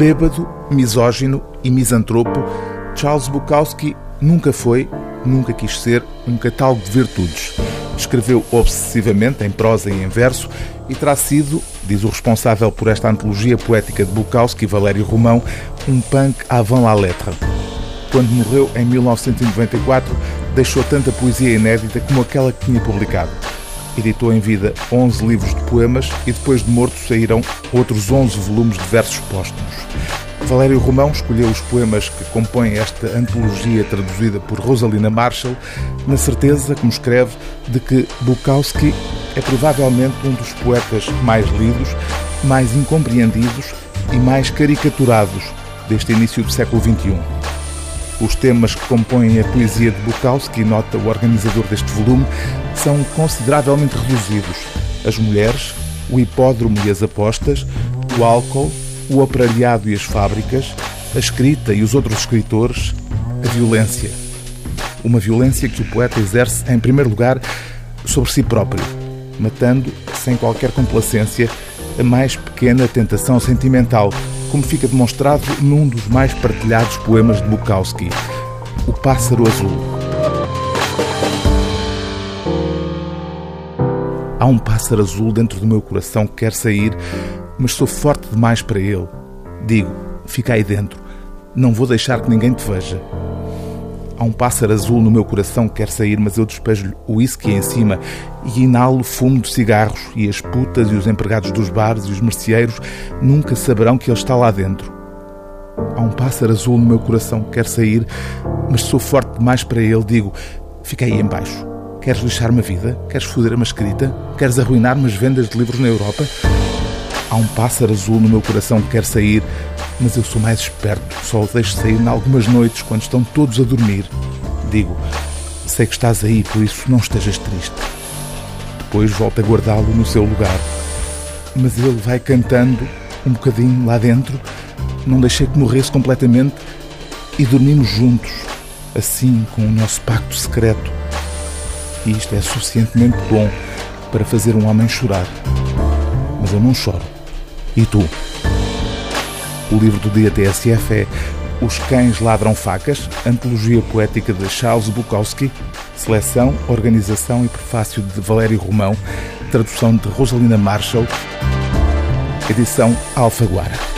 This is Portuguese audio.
Bêbado, misógino e misantropo, Charles Bukowski nunca foi, nunca quis ser um catálogo de virtudes. Escreveu obsessivamente, em prosa e em verso, e terá sido, diz o responsável por esta antologia poética de Bukowski, Valério Romão, um punk avant la lettre. Quando morreu em 1994, deixou tanta poesia inédita como aquela que tinha publicado. Editou em vida 11 livros de poemas e depois de morto saíram outros 11 volumes de versos póstumos. Valério Romão escolheu os poemas que compõem esta antologia traduzida por Rosalina Marshall, na certeza, como escreve, de que Bukowski é provavelmente um dos poetas mais lidos, mais incompreendidos e mais caricaturados deste início do século XXI. Os temas que compõem a poesia de Bukowski, nota o organizador deste volume, são consideravelmente reduzidos. As mulheres, o hipódromo e as apostas, o álcool, o operariado e as fábricas, a escrita e os outros escritores, a violência. Uma violência que o poeta exerce, em primeiro lugar, sobre si próprio, matando, sem qualquer complacência, a mais pequena tentação sentimental, como fica demonstrado num dos mais partilhados poemas de Bukowski, O Pássaro Azul. Há um pássaro azul dentro do meu coração que quer sair, mas sou forte demais para ele. Digo, fica aí dentro, não vou deixar que ninguém te veja. Há um pássaro azul no meu coração que quer sair, mas eu despejo-lhe o whisky em cima e inalo fumo de cigarros e as putas e os empregados dos bares e os merceeiros nunca saberão que ele está lá dentro. Há um pássaro azul no meu coração que quer sair, mas sou forte demais para ele. Digo, fica aí embaixo. Queres lixar-me a vida? Queres foder uma escrita? Queres arruinar-me as vendas de livros na Europa? Há um pássaro azul no meu coração que quer sair, mas eu sou mais esperto, só o deixo sair em algumas noites, quando estão todos a dormir. Digo, sei que estás aí, por isso não estejas triste. Depois volto a guardá-lo no seu lugar. Mas ele vai cantando um bocadinho lá dentro, não deixei que morresse completamente e dormimos juntos, assim, com o nosso pacto secreto. E isto é suficientemente bom para fazer um homem chorar. Mas eu não choro. E tu? O livro do dia TSF é Os Cães Ladram Facas, antologia poética de Charles Bukowski, seleção, organização e prefácio de Valério Romão, tradução de Rosalina Marshall, edição Alfaguara.